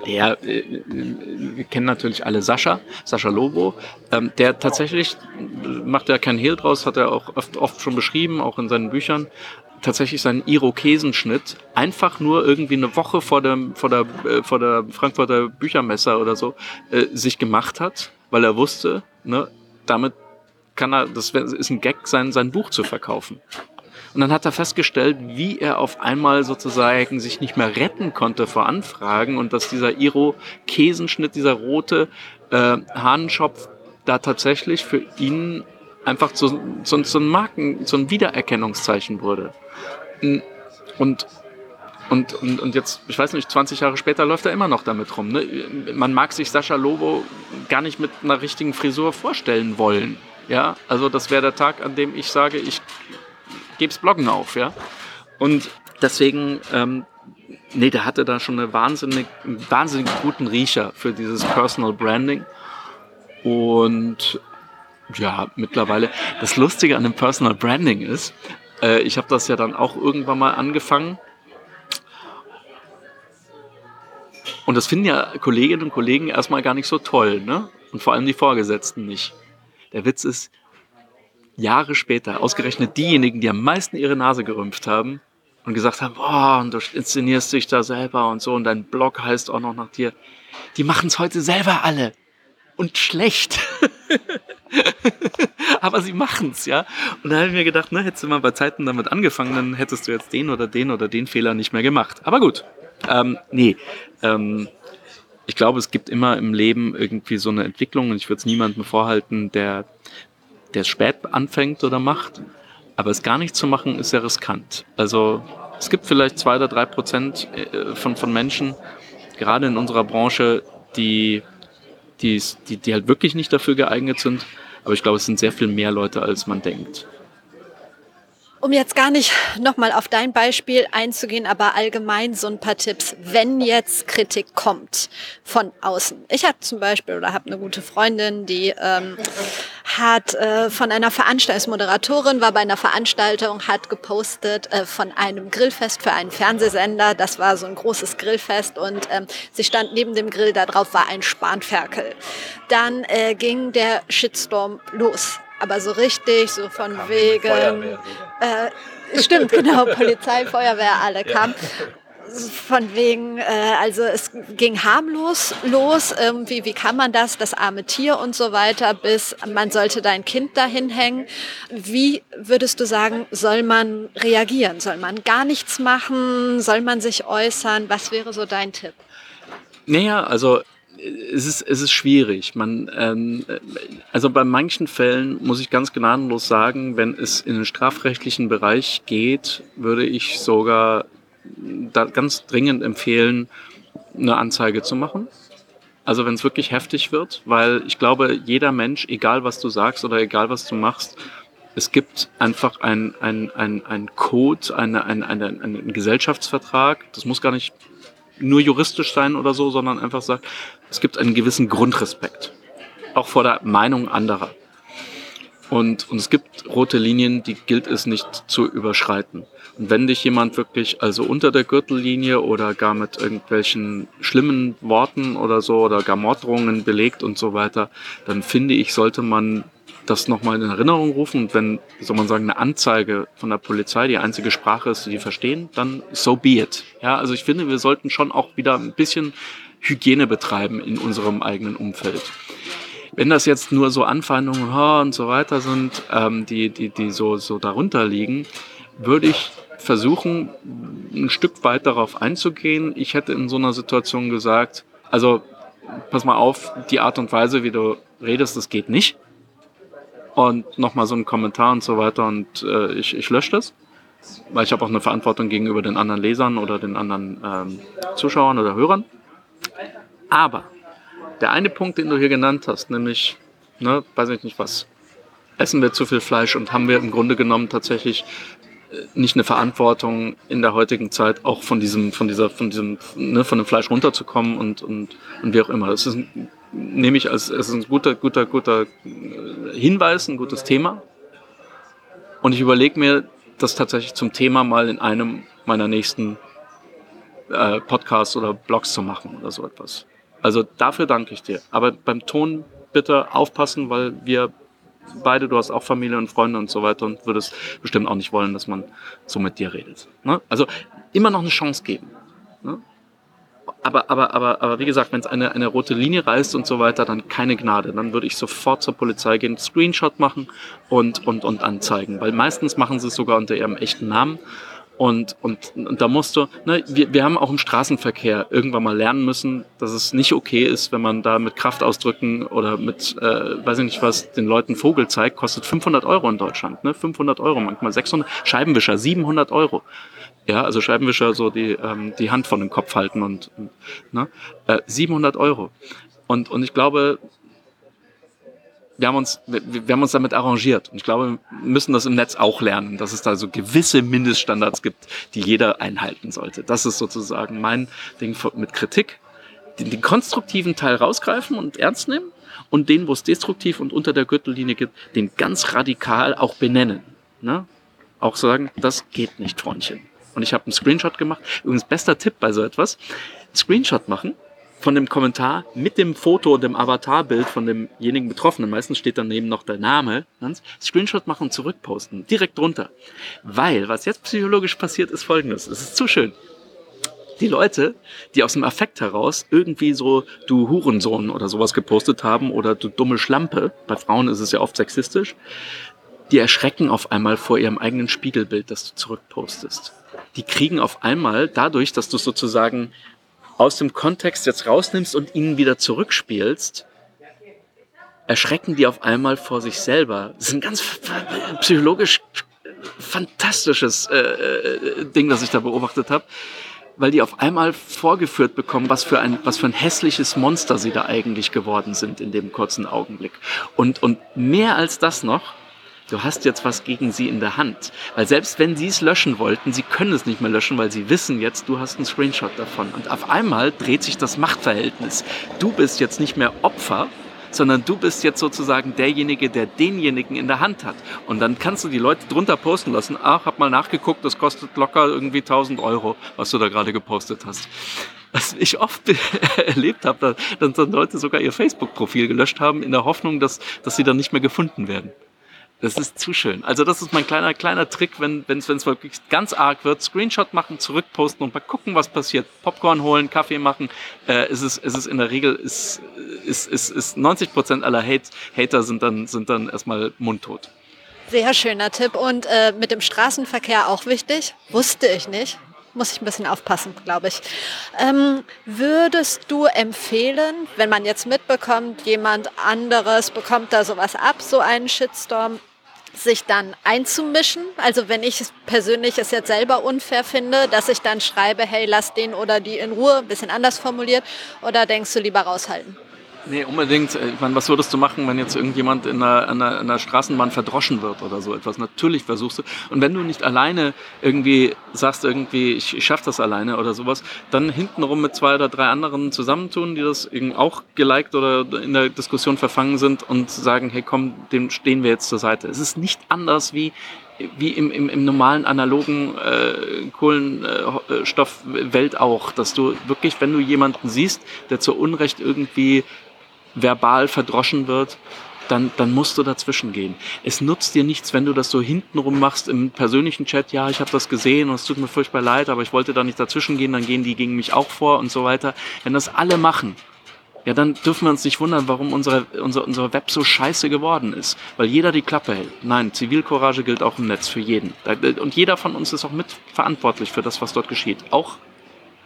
Ja, äh, wir kennen natürlich alle Sascha, Sascha Lobo, ähm, der tatsächlich macht ja keinen Hehl draus, hat er auch oft, oft schon beschrieben, auch in seinen Büchern, tatsächlich seinen Irokesenschnitt einfach nur irgendwie eine Woche vor der, vor der, äh, vor der Frankfurter Büchermesse oder so äh, sich gemacht hat, weil er wusste, ne, damit kann er, das ist ein Gag, sein, sein Buch zu verkaufen. Und dann hat er festgestellt, wie er auf einmal sozusagen sich nicht mehr retten konnte vor Anfragen und dass dieser Iro-Käsenschnitt, dieser rote äh, Hahnenschopf da tatsächlich für ihn einfach so, so, so ein Marken, so ein Wiedererkennungszeichen wurde. Und, und, und, und jetzt, ich weiß nicht, 20 Jahre später läuft er immer noch damit rum. Ne? Man mag sich Sascha Lobo gar nicht mit einer richtigen Frisur vorstellen wollen. Ja, also das wäre der Tag, an dem ich sage, ich geb's Bloggen auf, ja. Und deswegen, ähm, nee, der hatte da schon eine wahnsinnig, einen wahnsinnig guten Riecher für dieses Personal Branding. Und ja, mittlerweile. Das Lustige an dem Personal Branding ist, äh, ich habe das ja dann auch irgendwann mal angefangen. Und das finden ja Kolleginnen und Kollegen erstmal gar nicht so toll, ne? Und vor allem die Vorgesetzten nicht. Der Witz ist, Jahre später, ausgerechnet diejenigen, die am meisten ihre Nase gerümpft haben und gesagt haben, boah, und du inszenierst dich da selber und so und dein Blog heißt auch noch nach dir, die machen es heute selber alle. Und schlecht. Aber sie machen's, ja. Und da habe ich mir gedacht, ne, hättest du mal bei Zeiten damit angefangen, dann hättest du jetzt den oder den oder den Fehler nicht mehr gemacht. Aber gut. Ähm, nee. Ähm, ich glaube, es gibt immer im Leben irgendwie so eine Entwicklung und ich würde es niemandem vorhalten, der, der spät anfängt oder macht. Aber es gar nicht zu machen, ist sehr riskant. Also es gibt vielleicht zwei oder drei Prozent äh, von, von Menschen, gerade in unserer Branche, die, die, die, die halt wirklich nicht dafür geeignet sind. Aber ich glaube, es sind sehr viel mehr Leute, als man denkt. Um jetzt gar nicht nochmal auf dein Beispiel einzugehen, aber allgemein so ein paar Tipps, wenn jetzt Kritik kommt von außen. Ich habe zum Beispiel oder habe eine gute Freundin, die ähm, hat äh, von einer Veranstaltungsmoderatorin, war bei einer Veranstaltung, hat gepostet äh, von einem Grillfest für einen Fernsehsender. Das war so ein großes Grillfest und ähm, sie stand neben dem Grill, da drauf war ein Spanferkel. Dann äh, ging der Shitstorm los aber so richtig, so von wegen. Äh, stimmt, genau, Polizei, Feuerwehr, alle kamen. Von wegen, äh, also es ging harmlos los, irgendwie, wie kann man das, das arme Tier und so weiter, bis man sollte dein Kind dahin hängen. Wie würdest du sagen, soll man reagieren? Soll man gar nichts machen? Soll man sich äußern? Was wäre so dein Tipp? Naja, also es ist, es ist schwierig. Man, ähm, also bei manchen Fällen muss ich ganz gnadenlos sagen, wenn es in den strafrechtlichen Bereich geht, würde ich sogar da ganz dringend empfehlen, eine Anzeige zu machen. Also wenn es wirklich heftig wird, weil ich glaube, jeder Mensch, egal was du sagst oder egal was du machst, es gibt einfach ein, ein, Code, eine, ein, eine, einen Gesellschaftsvertrag. Das muss gar nicht nur juristisch sein oder so, sondern einfach sagt, es gibt einen gewissen Grundrespekt. Auch vor der Meinung anderer. Und, und es gibt rote Linien, die gilt es nicht zu überschreiten. Und wenn dich jemand wirklich also unter der Gürtellinie oder gar mit irgendwelchen schlimmen Worten oder so oder gar Morddrohungen belegt und so weiter, dann finde ich, sollte man das nochmal in Erinnerung rufen und wenn, soll man sagen, eine Anzeige von der Polizei die einzige Sprache ist, die die verstehen, dann so be it. Ja, also ich finde, wir sollten schon auch wieder ein bisschen Hygiene betreiben in unserem eigenen Umfeld. Wenn das jetzt nur so Anfeindungen und so weiter sind, ähm, die, die, die so, so darunter liegen, würde ich versuchen, ein Stück weit darauf einzugehen. Ich hätte in so einer Situation gesagt, also pass mal auf, die Art und Weise, wie du redest, das geht nicht und nochmal so einen Kommentar und so weiter und äh, ich, ich lösche das, weil ich habe auch eine Verantwortung gegenüber den anderen Lesern oder den anderen ähm, Zuschauern oder Hörern. Aber der eine Punkt, den du hier genannt hast, nämlich, ne, weiß ich nicht was, essen wir zu viel Fleisch und haben wir im Grunde genommen tatsächlich äh, nicht eine Verantwortung in der heutigen Zeit auch von diesem, von dieser, von diesem, ne, von dem Fleisch runterzukommen und, und, und wie auch immer. Das ist ein nehme ich als, als ein guter, guter, guter äh, Hinweis, ein gutes Thema. Und ich überlege mir, das tatsächlich zum Thema mal in einem meiner nächsten äh, Podcasts oder Blogs zu machen oder so etwas. Also dafür danke ich dir. Aber beim Ton bitte aufpassen, weil wir beide, du hast auch Familie und Freunde und so weiter und würdest bestimmt auch nicht wollen, dass man so mit dir redet. Ne? Also immer noch eine Chance geben. Ne? Aber, aber, aber, aber wie gesagt, wenn es eine, eine rote Linie reißt und so weiter, dann keine Gnade. Dann würde ich sofort zur Polizei gehen, Screenshot machen und, und, und anzeigen. Weil meistens machen sie es sogar unter ihrem echten Namen. Und, und, und da musst du, ne, wir, wir haben auch im Straßenverkehr irgendwann mal lernen müssen, dass es nicht okay ist, wenn man da mit Kraftausdrücken oder mit, äh, weiß ich nicht was, den Leuten Vogel zeigt, kostet 500 Euro in Deutschland, ne? 500 Euro, manchmal 600, Scheibenwischer, 700 Euro. Ja, also Scheibenwischer so die, ähm, die Hand von dem Kopf halten und, und ne? Äh, 700 Euro. Und, und ich glaube, wir haben uns, wir, wir haben uns damit arrangiert. Und ich glaube, wir müssen das im Netz auch lernen, dass es da so gewisse Mindeststandards gibt, die jeder einhalten sollte. Das ist sozusagen mein Ding mit Kritik. Den, den konstruktiven Teil rausgreifen und ernst nehmen und den, wo es destruktiv und unter der Gürtellinie gibt, den ganz radikal auch benennen. Ne? Auch sagen, das geht nicht, Freundchen. Und ich habe einen Screenshot gemacht. Übrigens, bester Tipp bei so etwas. Screenshot machen von dem Kommentar mit dem Foto und dem Avatarbild von demjenigen Betroffenen. Meistens steht daneben noch der Name. Screenshot machen und zurückposten. Direkt drunter. Weil, was jetzt psychologisch passiert, ist folgendes. Es ist zu schön. die Leute, die aus dem Affekt heraus irgendwie so du Hurensohn oder sowas gepostet haben oder du dumme Schlampe, bei Frauen ist es ja oft sexistisch, die erschrecken auf einmal vor ihrem eigenen Spiegelbild, das du zurückpostest. Die kriegen auf einmal dadurch, dass du sozusagen aus dem Kontext jetzt rausnimmst und ihnen wieder zurückspielst, erschrecken die auf einmal vor sich selber. Das ist ein ganz psychologisch fantastisches äh, äh, Ding, das ich da beobachtet habe, weil die auf einmal vorgeführt bekommen, was für ein was für ein hässliches Monster sie da eigentlich geworden sind in dem kurzen Augenblick. Und und mehr als das noch, du hast jetzt was gegen sie in der Hand. Weil selbst wenn sie es löschen wollten, sie können es nicht mehr löschen, weil sie wissen jetzt, du hast einen Screenshot davon. Und auf einmal dreht sich das Machtverhältnis. Du bist jetzt nicht mehr Opfer, sondern du bist jetzt sozusagen derjenige, der denjenigen in der Hand hat. Und dann kannst du die Leute drunter posten lassen. Ach, hab mal nachgeguckt, das kostet locker irgendwie 1000 Euro, was du da gerade gepostet hast. Was ich oft erlebt habe, dass dann Leute sogar ihr Facebook-Profil gelöscht haben, in der Hoffnung, dass, dass sie dann nicht mehr gefunden werden. Das ist zu schön. Also das ist mein kleiner, kleiner Trick, wenn es wirklich ganz arg wird. Screenshot machen, zurückposten und mal gucken, was passiert. Popcorn holen, Kaffee machen. Äh, es, ist es in der Regel, ist, ist, ist, ist 90 Prozent aller Hate, Hater sind dann, sind dann erstmal mundtot. Sehr schöner Tipp. Und äh, mit dem Straßenverkehr auch wichtig. Wusste ich nicht muss ich ein bisschen aufpassen, glaube ich. Ähm, würdest du empfehlen, wenn man jetzt mitbekommt, jemand anderes bekommt da sowas ab, so einen Shitstorm, sich dann einzumischen? Also wenn ich persönlich es jetzt selber unfair finde, dass ich dann schreibe, hey, lass den oder die in Ruhe, ein bisschen anders formuliert, oder denkst du lieber raushalten? Nee, unbedingt. Ich meine, was würdest du machen, wenn jetzt irgendjemand in einer, einer, einer Straßenbahn verdroschen wird oder so etwas? Natürlich versuchst du. Und wenn du nicht alleine irgendwie sagst, irgendwie, ich, ich schaffe das alleine oder sowas, dann hintenrum mit zwei oder drei anderen zusammentun, die das irgendwie auch geliked oder in der Diskussion verfangen sind und sagen, hey komm, dem stehen wir jetzt zur Seite. Es ist nicht anders wie wie im, im, im normalen analogen äh, Kohlenstoffwelt auch, dass du wirklich, wenn du jemanden siehst, der zu Unrecht irgendwie verbal verdroschen wird, dann, dann musst du dazwischen gehen. Es nutzt dir nichts, wenn du das so hintenrum machst im persönlichen Chat, ja, ich habe das gesehen und es tut mir furchtbar leid, aber ich wollte da nicht dazwischen gehen, dann gehen die gegen mich auch vor und so weiter. Wenn das alle machen, ja, dann dürfen wir uns nicht wundern, warum unsere, unsere, unsere Web so scheiße geworden ist. Weil jeder die Klappe hält. Nein, Zivilcourage gilt auch im Netz für jeden. Und jeder von uns ist auch mitverantwortlich für das, was dort geschieht. Auch,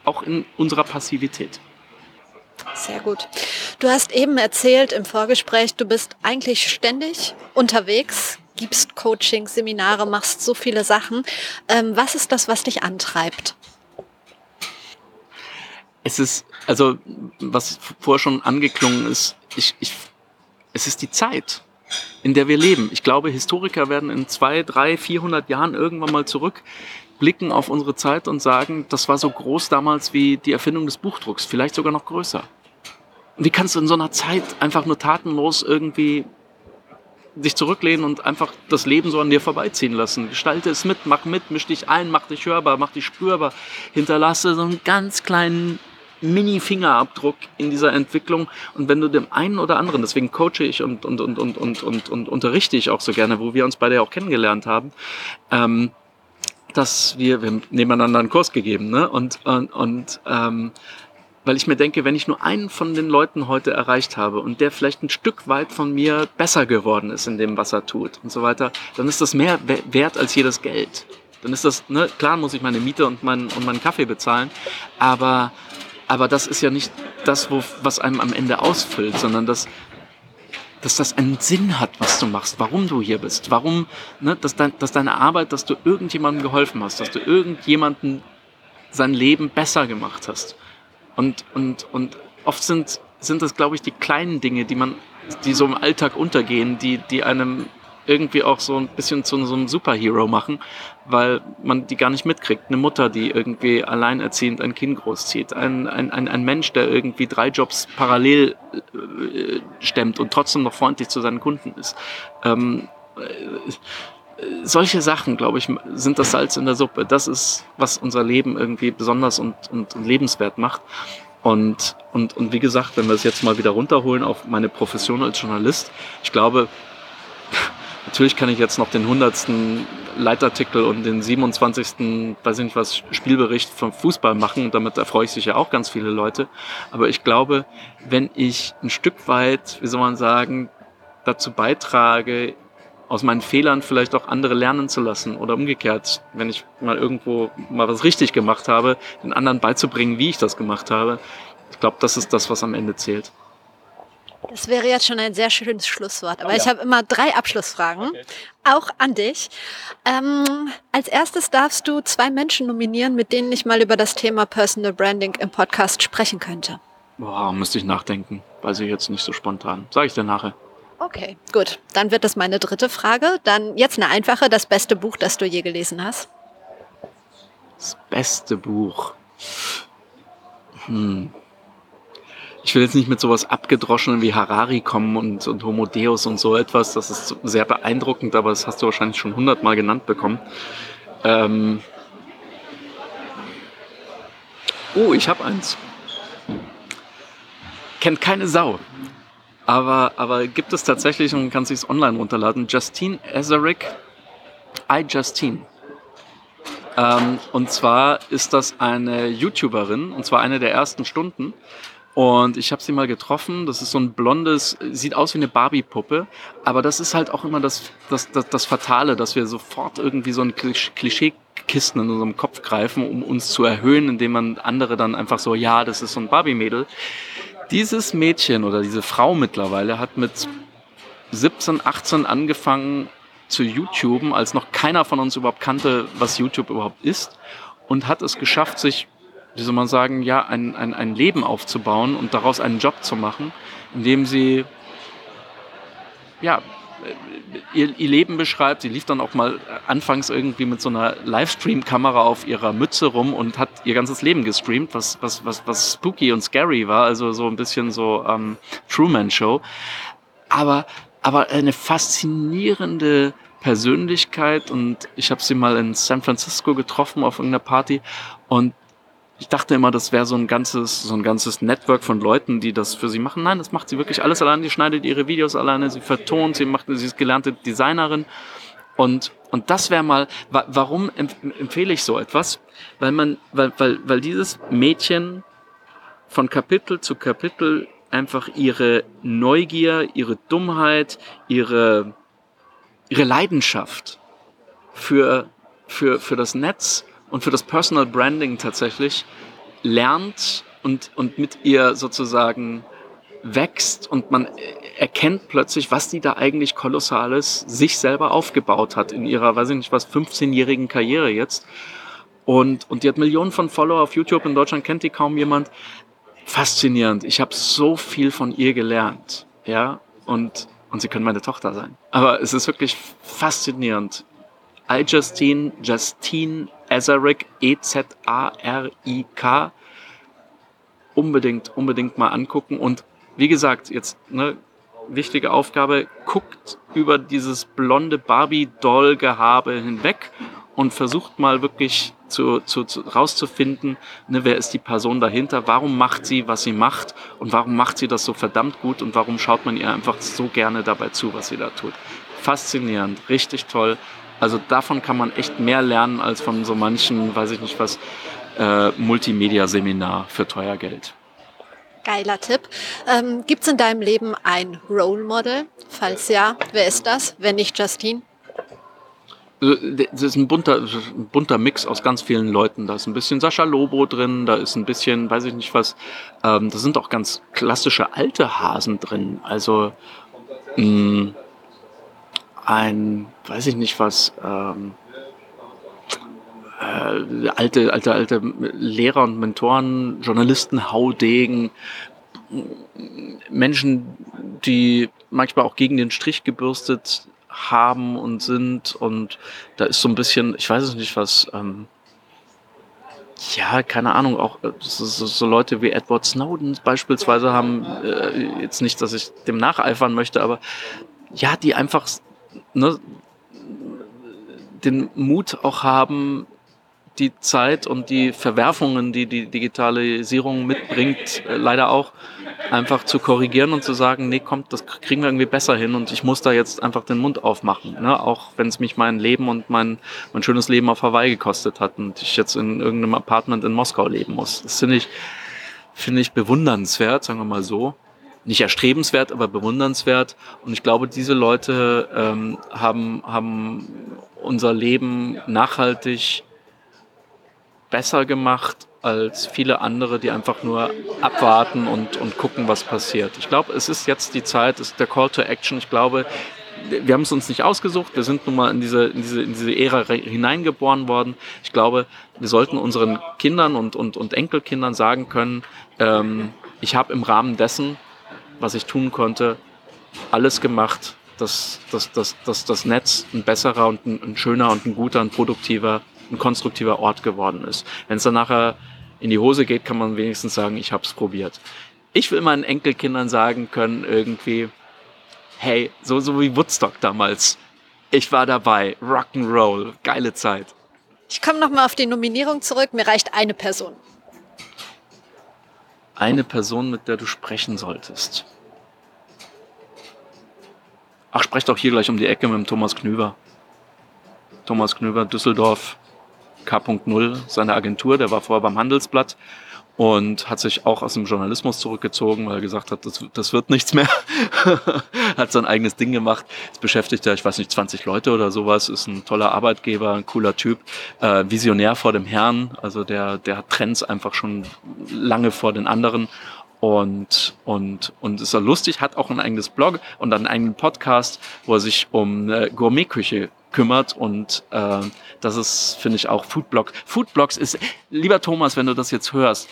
auch in unserer Passivität. Sehr gut. Du hast eben erzählt im Vorgespräch, du bist eigentlich ständig unterwegs, gibst Coaching, Seminare, machst so viele Sachen. Ähm, was ist das, was dich antreibt? Es ist, also, was vorher schon angeklungen ist, ich, ich, es ist die Zeit, in der wir leben. Ich glaube, Historiker werden in zwei, drei, vierhundert Jahren irgendwann mal zurückblicken auf unsere Zeit und sagen, das war so groß damals wie die Erfindung des Buchdrucks, vielleicht sogar noch größer. Wie kannst du in so einer Zeit einfach nur tatenlos irgendwie dich zurücklehnen und einfach das Leben so an dir vorbeiziehen lassen. Gestalte es mit, mach mit, misch dich ein, mach dich hörbar, mach dich spürbar. Hinterlasse so einen ganz kleinen Mini-Fingerabdruck in dieser Entwicklung. Und wenn du dem einen oder anderen, deswegen coache ich und, und, und, und, und, und, und unterrichte ich auch so gerne, wo wir uns beide auch kennengelernt haben, ähm, dass wir, wir haben nebeneinander einen Kurs gegeben, ne? Und, und, und ähm, weil ich mir denke, wenn ich nur einen von den Leuten heute erreicht habe und der vielleicht ein Stück weit von mir besser geworden ist in dem, was er tut und so weiter, dann ist das mehr wert als jedes Geld. Dann ist das, ne, klar muss ich meine Miete und, mein, und meinen Kaffee bezahlen, aber, aber das ist ja nicht das, wo, was einem am Ende ausfüllt, sondern das, dass das einen Sinn hat, was du machst, warum du hier bist, warum, ne, dass, dein, dass deine Arbeit, dass du irgendjemandem geholfen hast, dass du irgendjemanden sein Leben besser gemacht hast. Und, und, und oft sind, sind das, glaube ich, die kleinen Dinge, die man, die so im Alltag untergehen, die, die einem irgendwie auch so ein bisschen zu so einem Superhero machen, weil man die gar nicht mitkriegt. Eine Mutter, die irgendwie alleinerziehend ein Kind großzieht, ein, ein, ein, ein Mensch, der irgendwie drei Jobs parallel äh, stemmt und trotzdem noch freundlich zu seinen Kunden ist. Ähm, äh, solche Sachen, glaube ich, sind das Salz in der Suppe. Das ist, was unser Leben irgendwie besonders und, und, und lebenswert macht. Und, und, und wie gesagt, wenn wir es jetzt mal wieder runterholen auf meine Profession als Journalist, ich glaube, Natürlich kann ich jetzt noch den 100. Leitartikel und den 27. weiß ich nicht was, Spielbericht vom Fußball machen damit erfreue ich sicher auch ganz viele Leute. Aber ich glaube, wenn ich ein Stück weit, wie soll man sagen, dazu beitrage, aus meinen Fehlern vielleicht auch andere lernen zu lassen oder umgekehrt, wenn ich mal irgendwo mal was richtig gemacht habe, den anderen beizubringen, wie ich das gemacht habe. Ich glaube, das ist das, was am Ende zählt. Das wäre jetzt schon ein sehr schönes Schlusswort. Aber oh ja. ich habe immer drei Abschlussfragen, okay. auch an dich. Ähm, als erstes darfst du zwei Menschen nominieren, mit denen ich mal über das Thema Personal Branding im Podcast sprechen könnte. Boah, müsste ich nachdenken. Weiß ich jetzt nicht so spontan. Sag ich dir nachher. Okay, gut. Dann wird das meine dritte Frage. Dann jetzt eine einfache, das beste Buch, das du je gelesen hast. Das beste Buch. Hm ich will jetzt nicht mit sowas abgedroschenen wie Harari kommen und, und Homo Deus und so etwas. Das ist sehr beeindruckend, aber das hast du wahrscheinlich schon hundertmal genannt bekommen. Ähm oh, ich habe eins. Kennt keine Sau. Aber, aber gibt es tatsächlich und kann sich online runterladen. Justine Ezerick, I Justine. Ähm, und zwar ist das eine YouTuberin, und zwar eine der ersten Stunden. Und ich habe sie mal getroffen. Das ist so ein blondes, sieht aus wie eine Barbie-Puppe. Aber das ist halt auch immer das, das, das, das Fatale, dass wir sofort irgendwie so ein Klischeekisten in unserem Kopf greifen, um uns zu erhöhen, indem man andere dann einfach so, ja, das ist so ein Barbie-Mädel. Dieses Mädchen oder diese Frau mittlerweile hat mit 17, 18 angefangen zu YouTuben, als noch keiner von uns überhaupt kannte, was YouTube überhaupt ist. Und hat es geschafft, sich wie soll man sagen, ja, ein, ein, ein Leben aufzubauen und daraus einen Job zu machen, indem sie ja, ihr, ihr Leben beschreibt. Sie lief dann auch mal anfangs irgendwie mit so einer Livestream-Kamera auf ihrer Mütze rum und hat ihr ganzes Leben gestreamt, was, was, was, was spooky und scary war, also so ein bisschen so ähm, Truman-Show. Aber, aber eine faszinierende Persönlichkeit und ich habe sie mal in San Francisco getroffen auf irgendeiner Party und ich dachte immer, das wäre so ein ganzes, so ein ganzes Network von Leuten, die das für sie machen. Nein, das macht sie wirklich alles alleine. Die schneidet ihre Videos alleine, sie vertont, sie macht, sie ist gelernte Designerin. Und, und das wäre mal, wa warum empfehle ich so etwas? Weil man, weil, weil, weil dieses Mädchen von Kapitel zu Kapitel einfach ihre Neugier, ihre Dummheit, ihre, ihre Leidenschaft für, für, für das Netz und für das Personal Branding tatsächlich lernt und, und mit ihr sozusagen wächst und man erkennt plötzlich, was die da eigentlich kolossales sich selber aufgebaut hat in ihrer, weiß ich nicht was, 15-jährigen Karriere jetzt. Und, und die hat Millionen von Follower auf YouTube. In Deutschland kennt die kaum jemand. Faszinierend. Ich habe so viel von ihr gelernt. Ja, und, und sie können meine Tochter sein. Aber es ist wirklich faszinierend. iJustine, Justine Ezarik, E-Z-A-R-I-K. Unbedingt, unbedingt mal angucken. Und wie gesagt, jetzt ne, wichtige Aufgabe, guckt über dieses blonde Barbie-Doll-Gehabe hinweg und versucht mal wirklich zu, zu, zu, rauszufinden, ne, wer ist die Person dahinter, warum macht sie, was sie macht und warum macht sie das so verdammt gut und warum schaut man ihr einfach so gerne dabei zu, was sie da tut. Faszinierend, richtig toll. Also davon kann man echt mehr lernen als von so manchen, weiß ich nicht was, äh, Multimedia-Seminar für teuer Geld. Geiler Tipp. Ähm, Gibt es in deinem Leben ein Role Model? Falls ja, wer ist das? Wenn nicht Justine? Also, das ist ein bunter, ein bunter Mix aus ganz vielen Leuten. Da ist ein bisschen Sascha Lobo drin, da ist ein bisschen, weiß ich nicht was, ähm, da sind auch ganz klassische alte Hasen drin. Also mh, mm, ein, weiß ich nicht was, ähm, äh, alte, alte, alte Lehrer und Mentoren, Journalisten, Haudegen, Menschen, die manchmal auch gegen den Strich gebürstet haben und sind. Und da ist so ein bisschen, ich weiß es nicht was, ähm, ja, keine Ahnung, auch äh, so, so, Leute wie Edward Snowden beispielsweise haben, äh, jetzt nicht, dass ich dem nacheifern möchte, aber ja, die einfach ne, den Mut auch haben, die Zeit und die Verwerfungen, die die Digitalisierung mitbringt, äh, leider auch einfach zu korrigieren und zu sagen, nee, kommt, das kriegen wir irgendwie besser hin und ich muss da jetzt einfach den Mund aufmachen, ne? auch wenn es mich mein Leben und mein, mein schönes Leben auf Hawaii gekostet hat und ich jetzt in irgendeinem Apartment in Moskau leben muss. Das finde ich, finde ich bewundernswert, sagen wir mal so. Nicht erstrebenswert, aber bewundernswert. Und ich glaube, diese Leute ähm, haben, haben unser Leben nachhaltig besser gemacht als viele andere, die einfach nur abwarten und, und gucken, was passiert. Ich glaube, es ist jetzt die Zeit, es ist der Call to Action. Ich glaube, wir haben es uns nicht ausgesucht, wir sind nun mal in diese, in diese, in diese Ära hineingeboren worden. Ich glaube, wir sollten unseren Kindern und, und, und Enkelkindern sagen können, ähm, ich habe im Rahmen dessen, was ich tun konnte, alles gemacht, dass, dass, dass, dass das Netz ein besserer und ein, ein schöner und ein guter und produktiver, ein konstruktiver Ort geworden ist. Wenn es dann nachher in die Hose geht, kann man wenigstens sagen, ich habe es probiert. Ich will meinen Enkelkindern sagen können, irgendwie, hey, so, so wie Woodstock damals. Ich war dabei, Rock'n'Roll, geile Zeit. Ich komme nochmal auf die Nominierung zurück. Mir reicht eine Person. Eine Person, mit der du sprechen solltest. Ach, sprecht doch hier gleich um die Ecke mit dem Thomas Knüver. Thomas Knüver, Düsseldorf, K.0, seine Agentur, der war vorher beim Handelsblatt und hat sich auch aus dem Journalismus zurückgezogen, weil er gesagt hat, das, das wird nichts mehr. hat sein eigenes Ding gemacht. Jetzt beschäftigt er, ich weiß nicht, 20 Leute oder sowas, ist ein toller Arbeitgeber, ein cooler Typ, äh, visionär vor dem Herrn, also der, der hat Trends einfach schon lange vor den anderen und, und, und ist er lustig, hat auch ein eigenes Blog und einen eigenen Podcast, wo er sich um äh, Gourmetküche kümmert und äh, das ist, finde ich, auch Foodblog. Foodblogs ist, lieber Thomas, wenn du das jetzt hörst,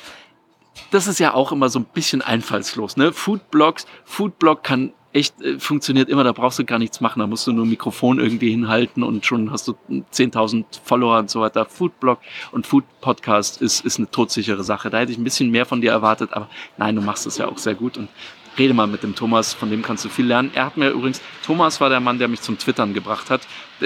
das ist ja auch immer so ein bisschen einfallslos. Ne? Foodblogs, Foodblog kann echt äh, funktioniert immer, da brauchst du gar nichts machen, da musst du nur ein Mikrofon irgendwie hinhalten und schon hast du 10.000 Follower und so weiter. Foodblog und Food Podcast ist, ist eine todsichere Sache. Da hätte ich ein bisschen mehr von dir erwartet, aber nein, du machst es ja auch sehr gut und rede mal mit dem Thomas, von dem kannst du viel lernen. Er hat mir übrigens, Thomas war der Mann, der mich zum Twittern gebracht hat.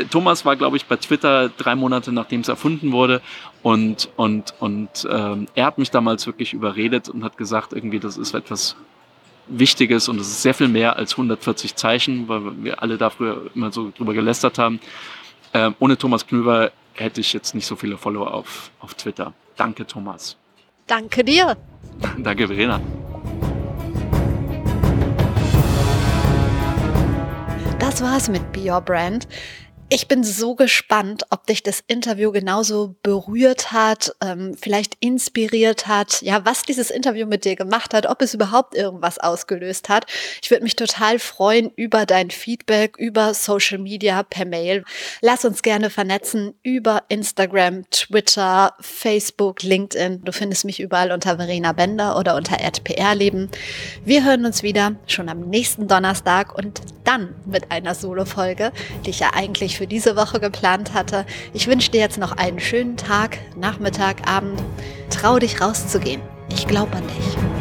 Thomas war, glaube ich, bei Twitter drei Monate nachdem es erfunden wurde und, und, und ähm, er hat mich damals wirklich überredet und hat gesagt, irgendwie, das ist etwas Wichtiges und es ist sehr viel mehr als 140 Zeichen, weil wir alle da früher immer so drüber gelästert haben. Ähm, ohne Thomas Knüber hätte ich jetzt nicht so viele Follower auf, auf Twitter. Danke, Thomas. Danke dir. Danke, Verena. Das war's mit Be Your Brand. Ich bin so gespannt, ob dich das Interview genauso berührt hat, ähm, vielleicht inspiriert hat, ja, was dieses Interview mit dir gemacht hat, ob es überhaupt irgendwas ausgelöst hat. Ich würde mich total freuen über dein Feedback, über Social Media, per Mail. Lass uns gerne vernetzen über Instagram, Twitter, Facebook, LinkedIn. Du findest mich überall unter Verena Bender oder unter @prleben. Wir hören uns wieder schon am nächsten Donnerstag und dann mit einer Solo-Folge, die ich ja eigentlich für diese Woche geplant hatte. Ich wünsche dir jetzt noch einen schönen Tag, Nachmittag, Abend. Trau dich rauszugehen. Ich glaube an dich.